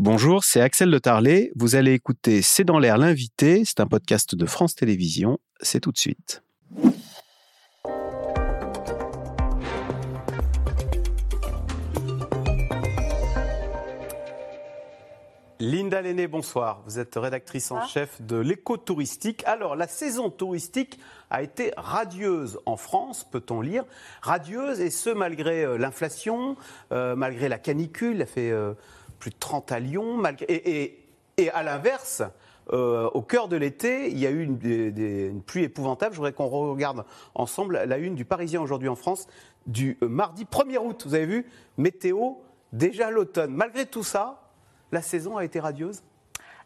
Bonjour, c'est Axel de Tarlet. Vous allez écouter C'est dans l'air l'invité. C'est un podcast de France Télévisions. C'est tout de suite. Linda Lenné, bonsoir. Vous êtes rédactrice en chef de l'éco-touristique. Alors, la saison touristique a été radieuse en France, peut-on lire. Radieuse, et ce, malgré euh, l'inflation, euh, malgré la canicule. A fait euh, plus de 30 à Lyon. Malgré, et, à l'inverse, au cœur de l'été, il y a eu une, pluie épouvantable. Je voudrais qu'on regarde ensemble la une du Parisien aujourd'hui en France du mardi 1er août. Vous avez vu? Météo, déjà l'automne. Malgré tout ça, la saison a été radieuse?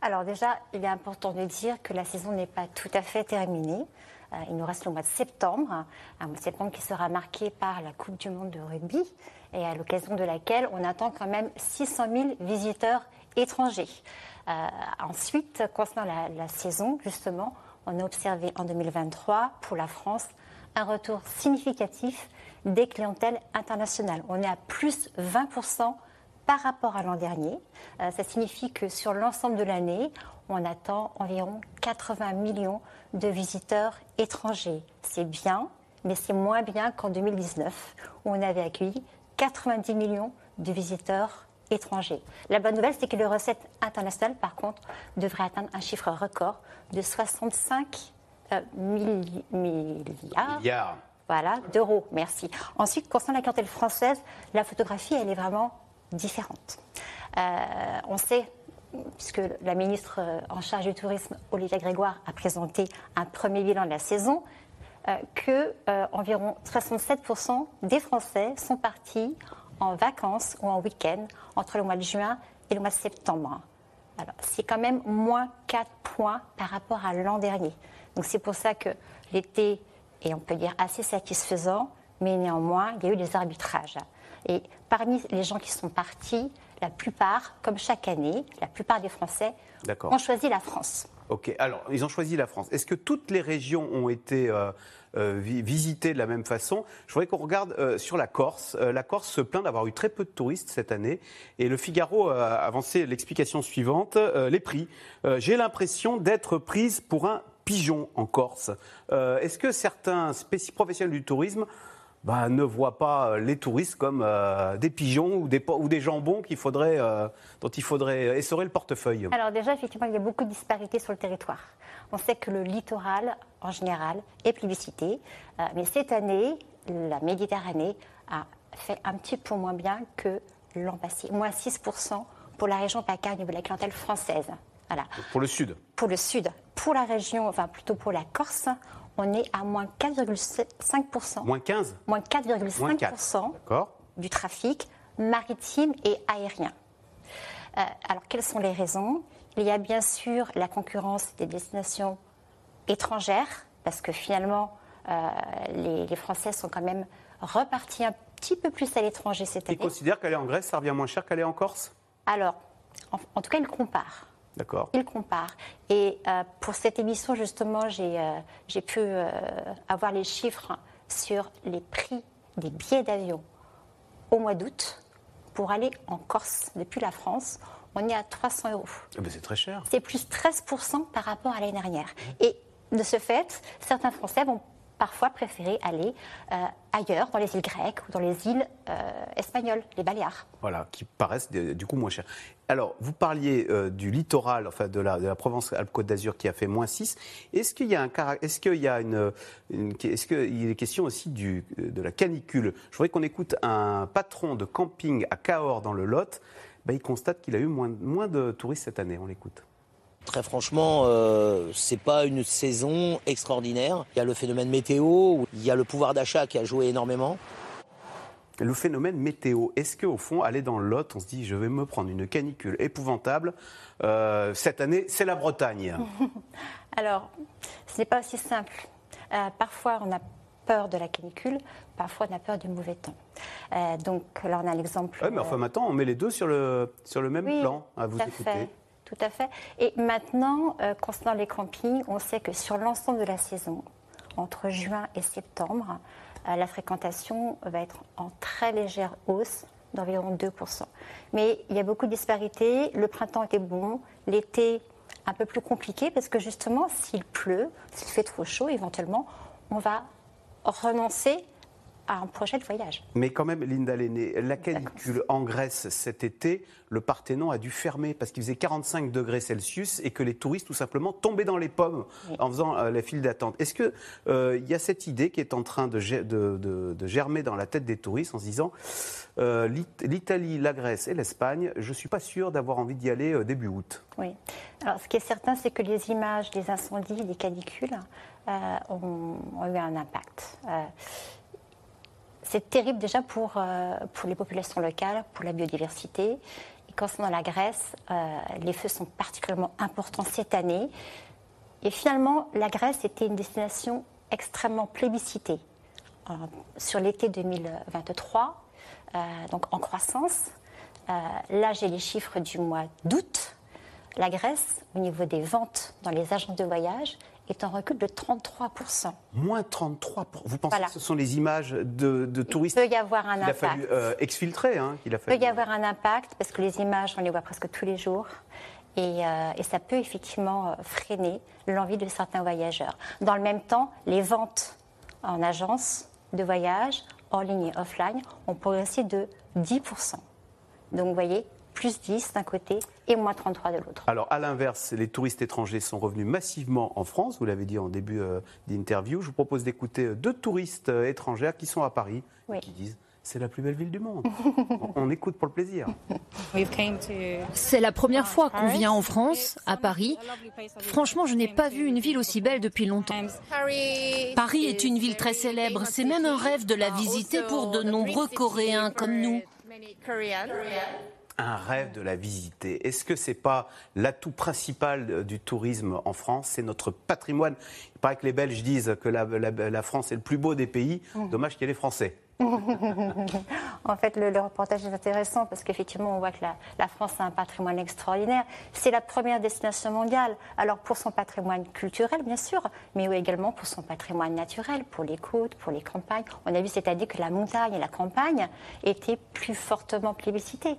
Alors déjà, il est important de dire que la saison n'est pas tout à fait terminée. Euh, il nous reste le mois de septembre, un mois de septembre qui sera marqué par la Coupe du Monde de rugby et à l'occasion de laquelle on attend quand même 600 000 visiteurs étrangers. Euh, ensuite, concernant la, la, saison, justement, on a observé en 2023 pour la France un retour significatif des clientèles internationales. On est à plus 20 par rapport à l'an dernier. Euh, ça signifie que sur l'ensemble de l'année, on attend environ 80 millions de visiteurs étrangers. C'est bien, mais c'est moins bien qu'en 2019, où on avait accueilli 90 millions de visiteurs étrangers. La bonne nouvelle, c'est que les recettes internationales, par contre, devraient atteindre un chiffre record de 65 euh, milliards. Voilà, d'euros, merci. Ensuite, concernant la clientèle française, la photographie, elle est vraiment différentes. Euh, on sait, puisque la ministre euh, en charge du tourisme, Olivia Grégoire, a présenté un premier bilan de la saison, euh, que environ 67% des Français sont partis en vacances ou en week-end entre le mois de juin et le mois de septembre. Alors, c'est quand même moins 4 points par rapport à l'an dernier. Donc, c'est pour ça que l'été est, on peut dire, assez satisfaisant, mais néanmoins, il y a eu des arbitrages. Et parmi les gens qui sont partis, la plupart, comme chaque année, la plupart des Français ont choisi la France. Ok, alors ils ont choisi la France. Est-ce que toutes les régions ont été euh, euh, visitées de la même façon? Je voudrais qu'on regarde euh, sur la Corse. la Corse se plaint d'avoir eu très peu de touristes cette année. Et le Figaro a avancé l'explication suivante les prix. J'ai l'impression d'être prise pour un pigeon en Corse. Est-ce que certains professionnels du tourisme bah, ne voient pas euh, les touristes comme euh, des pigeons ou des, ou des jambons qu'il faudrait, euh, dont il faudrait essorer le portefeuille Alors déjà, effectivement, il y a beaucoup de disparités sur le territoire. On sait que le littoral, en général, est plébiscité. mais cette année, la Méditerranée a fait un petit peu moins bien que l'an passé. Moins 6% pour la région PACA au niveau de la clientèle française. Voilà. Pour le sud Pour le sud. Pour la région, enfin plutôt pour la Corse, on est à moins 4,5%. Moins 15 Moins 4,5% du trafic maritime et aérien. Euh, alors, quelles sont les raisons? Il y a bien sûr la concurrence des destinations étrangères, parce que finalement, euh, les, Français sont quand même repartis un petit peu plus à l'étranger cette année. Ils considèrent qu'aller en Grèce, ça revient moins cher qu'aller en Corse? Alors, en, tout cas, ils comparent. D'accord. Il compare. Et euh, pour cette émission, justement, j'ai euh, pu euh, avoir les chiffres sur les prix des billets d'avion au mois d'août pour aller en Corse depuis la France. On est à 300 euros. Ah ben, c'est très cher. C'est plus 13% par rapport à l'année dernière. Et de ce fait, certains Français vont parfois préférer aller euh, ailleurs, dans les îles grecques ou dans les îles euh, espagnoles, les Baléares. Voilà, qui paraissent du coup moins chères. Alors, vous parliez euh, du littoral, enfin de la, Provence-Alpes-Côte d'Azur qui a fait moins 6. Est-ce qu'il y a un est-ce qu'il y a une, est-ce qu'il est question aussi de la canicule? Je voudrais qu'on écoute un patron de camping à Cahors dans le Lot. Ben, il constate qu'il a eu moins de touristes cette année. On l'écoute. Très franchement, euh, c'est pas une saison extraordinaire. Il y a le phénomène météo, il y a le pouvoir d'achat qui a joué énormément. Le phénomène météo, est-ce qu'au fond, aller dans le Lot, on se dit je vais me prendre une canicule épouvantable euh, Cette année, c'est la Bretagne. Alors, ce n'est pas aussi simple. Euh, parfois, on a peur de la canicule, parfois on a peur du mauvais temps. Euh, donc là, on a l'exemple. Oui, mais enfin maintenant, on met les deux sur le, sur le même plan, à vous écouter tout à fait. Et maintenant, euh, concernant les campings, on sait que sur l'ensemble de la saison, entre juin et septembre, euh, la fréquentation va être en très légère hausse d'environ 2%. Mais il y a beaucoup de disparités. Le printemps était bon, l'été un peu plus compliqué parce que justement, s'il pleut, s'il fait trop chaud, éventuellement, on va renoncer à un projet de voyage. Mais quand même, Linda Lenné, la canicule en Grèce cet été, le Parthénon a dû fermer parce qu'il faisait 45 degrés Celsius et que les touristes, tout simplement, tombaient dans les pommes en faisant euh, la file d'attente. Est-ce qu'il euh, y a cette idée qui est en train de, de, germer dans la tête des touristes en se disant euh, l'Italie, la Grèce et l'Espagne, je ne suis pas sûr d'avoir envie d'y aller début août Oui. Alors, ce qui est certain, c'est que les images des incendies, des canicules, ont, ont, eu un impact c'est terrible déjà pour, euh, pour les populations locales, pour la biodiversité. Et concernant la Grèce, euh, les feux sont particulièrement importants cette année. Et finalement, la Grèce était une destination extrêmement plébiscitée euh, sur l'été 2023, donc en croissance. là, j'ai les chiffres du mois d'août. La Grèce, au niveau des ventes dans les agences de voyage, est en recul de 33%. Moins 33%. Vous pensez que ce sont les images de, touristes Il peut y avoir un impact. Il a fallu euh, exfiltrer. Hein, il, a fallu... peut y avoir un impact parce que les images, on les voit presque tous les jours. Et, euh, et ça peut effectivement euh, freiner l'envie de certains voyageurs. Dans le même temps, les ventes en agence de voyage, en ligne et offline, ont progressé de 10%. Donc vous voyez, plus 10 d'un côté et moins 33 de l'autre. Alors à l'inverse, les touristes étrangers sont revenus massivement en France, vous l'avez dit en début euh, d'interview. Je vous propose d'écouter euh, deux touristes euh, étrangères qui sont à Paris et qui disent c'est la plus belle ville du monde. on, écoute pour le plaisir. C'est la première fois qu'on vient en France, à Paris. Franchement, je n'ai pas vu une ville aussi belle depuis longtemps. Paris est une ville très célèbre. C'est même un rêve de la visiter pour de nombreux Coréens comme nous un rêve de la visiter. Est-ce que c'est pas l'atout principal du tourisme en France? C'est notre patrimoine. Il paraît que les Belges disent que la, France est le plus beau des pays. Mmh. Dommage qu'il y ait les Français. en fait, le, reportage est intéressant parce qu'effectivement, on voit que la, France a un patrimoine extraordinaire. C'est la première destination mondiale. Alors, pour son patrimoine culturel, bien sûr, mais également pour son patrimoine naturel, pour les côtes, pour les campagnes. On a vu, c'est-à-dire que la montagne et la campagne étaient plus fortement plébiscitées.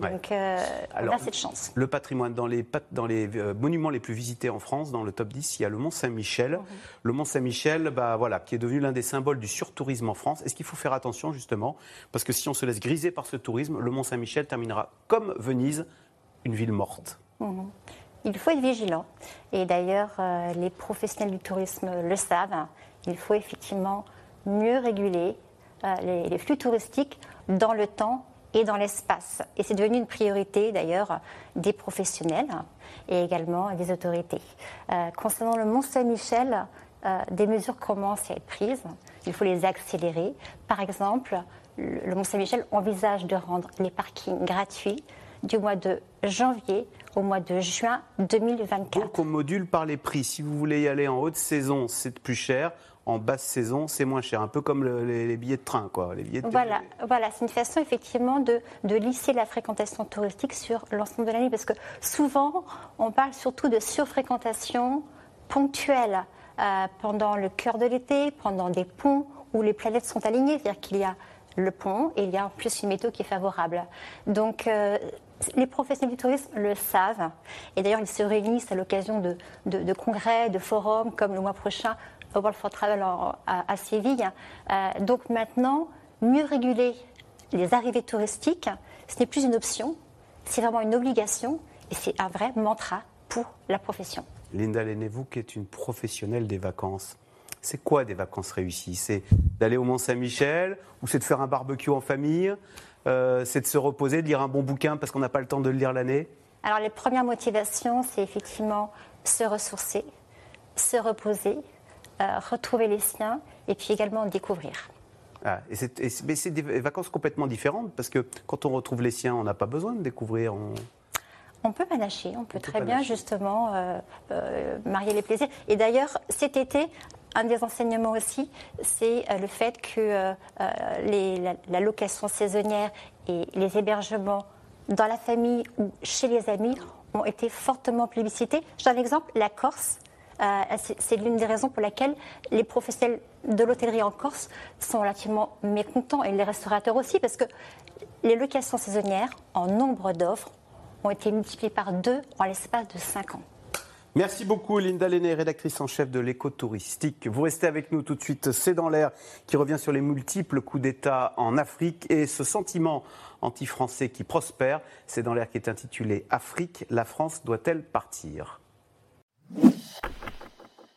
Donc euh, on a cette chance. Le patrimoine, dans les, dans les euh, monuments les plus visités en France, dans le top 10, il y a le Mont Saint-Michel. Mhm. Le Mont Saint-Michel, bah, voilà, qui est devenu l'un des symboles du surtourisme en France. Est-ce qu'il faut faire attention justement? Parce que si on se laisse griser par ce tourisme, le Mont Saint-Michel terminera comme Venise, une ville morte. Mhm. Il faut être vigilant. Et d'ailleurs, euh, les professionnels du tourisme le savent. Il faut effectivement mieux réguler les, les flux touristiques dans le temps et dans l'espace. Et c'est devenu une priorité d'ailleurs des professionnels et également des autorités. Euh, concernant le Mont Saint-Michel, euh, des mesures commencent à être prises. Il faut les accélérer. Par exemple, le Mont Saint-Michel envisage de rendre les parkings gratuits du mois de janvier au mois de juin 2024. Donc on module par les prix. Si vous voulez y aller en haute saison, c'est plus cher en basse saison, c'est moins cher. Un peu comme les, billets de train, quoi. Les billets voilà, voilà c'est une façon effectivement de, lisser la fréquentation touristique sur l'ensemble de l'année. Parce que souvent, on parle surtout de surfréquentation ponctuelle euh, pendant le cœur de l'été, pendant des ponts où les planètes sont alignées. C'est-à-dire qu'il y a le pont et il y a en plus une météo qui est favorable. Donc, euh, les professionnels du tourisme le savent. Et d'ailleurs, ils se réunissent à l'occasion de, de, congrès, de forums, comme le mois prochain World for Travel à, Séville. Euh, donc maintenant, mieux réguler les arrivées touristiques, ce n'est plus une option, c'est vraiment une obligation et c'est un vrai mantra pour la profession. Linda Lenné-vous qui est une professionnelle des vacances, c'est quoi des vacances réussies? C'est d'aller au Mont-Saint-Michel ou c'est de faire un barbecue en famille euh, C'est de se reposer, de lire un bon bouquin parce qu'on n'a pas le temps de le lire l'année? Alors les premières motivations, c'est effectivement se ressourcer, se reposer, euh, retrouver les siens et puis également découvrir. Ah, mais c'est des vacances complètement différentes parce que quand on retrouve les siens, on n'a pas besoin de découvrir. On... peut panacher, on peut très bien justement euh, euh, marier les plaisirs. Et d'ailleurs, cet été, un des enseignements aussi, c'est le fait que les, la, location saisonnière et les hébergements dans la famille ou chez les amis ont été fortement plébiscités. J'ai un exemple, la Corse c'est l'une des raisons pour lesquelles les professionnels de l'hôtellerie en Corse sont relativement mécontents et les restaurateurs aussi, parce que les locations saisonnières, en nombre d'offres, ont été multipliées par deux en l'espace de cinq ans. Merci beaucoup Linda Lenné, rédactrice en chef de l'éco-touristique. Vous restez avec nous tout de suite. C'est dans l'air qui revient sur les multiples coups d'État en Afrique et ce sentiment anti-français qui prospère. C'est dans l'air qui est intitulé Afrique, la France doit-elle partir?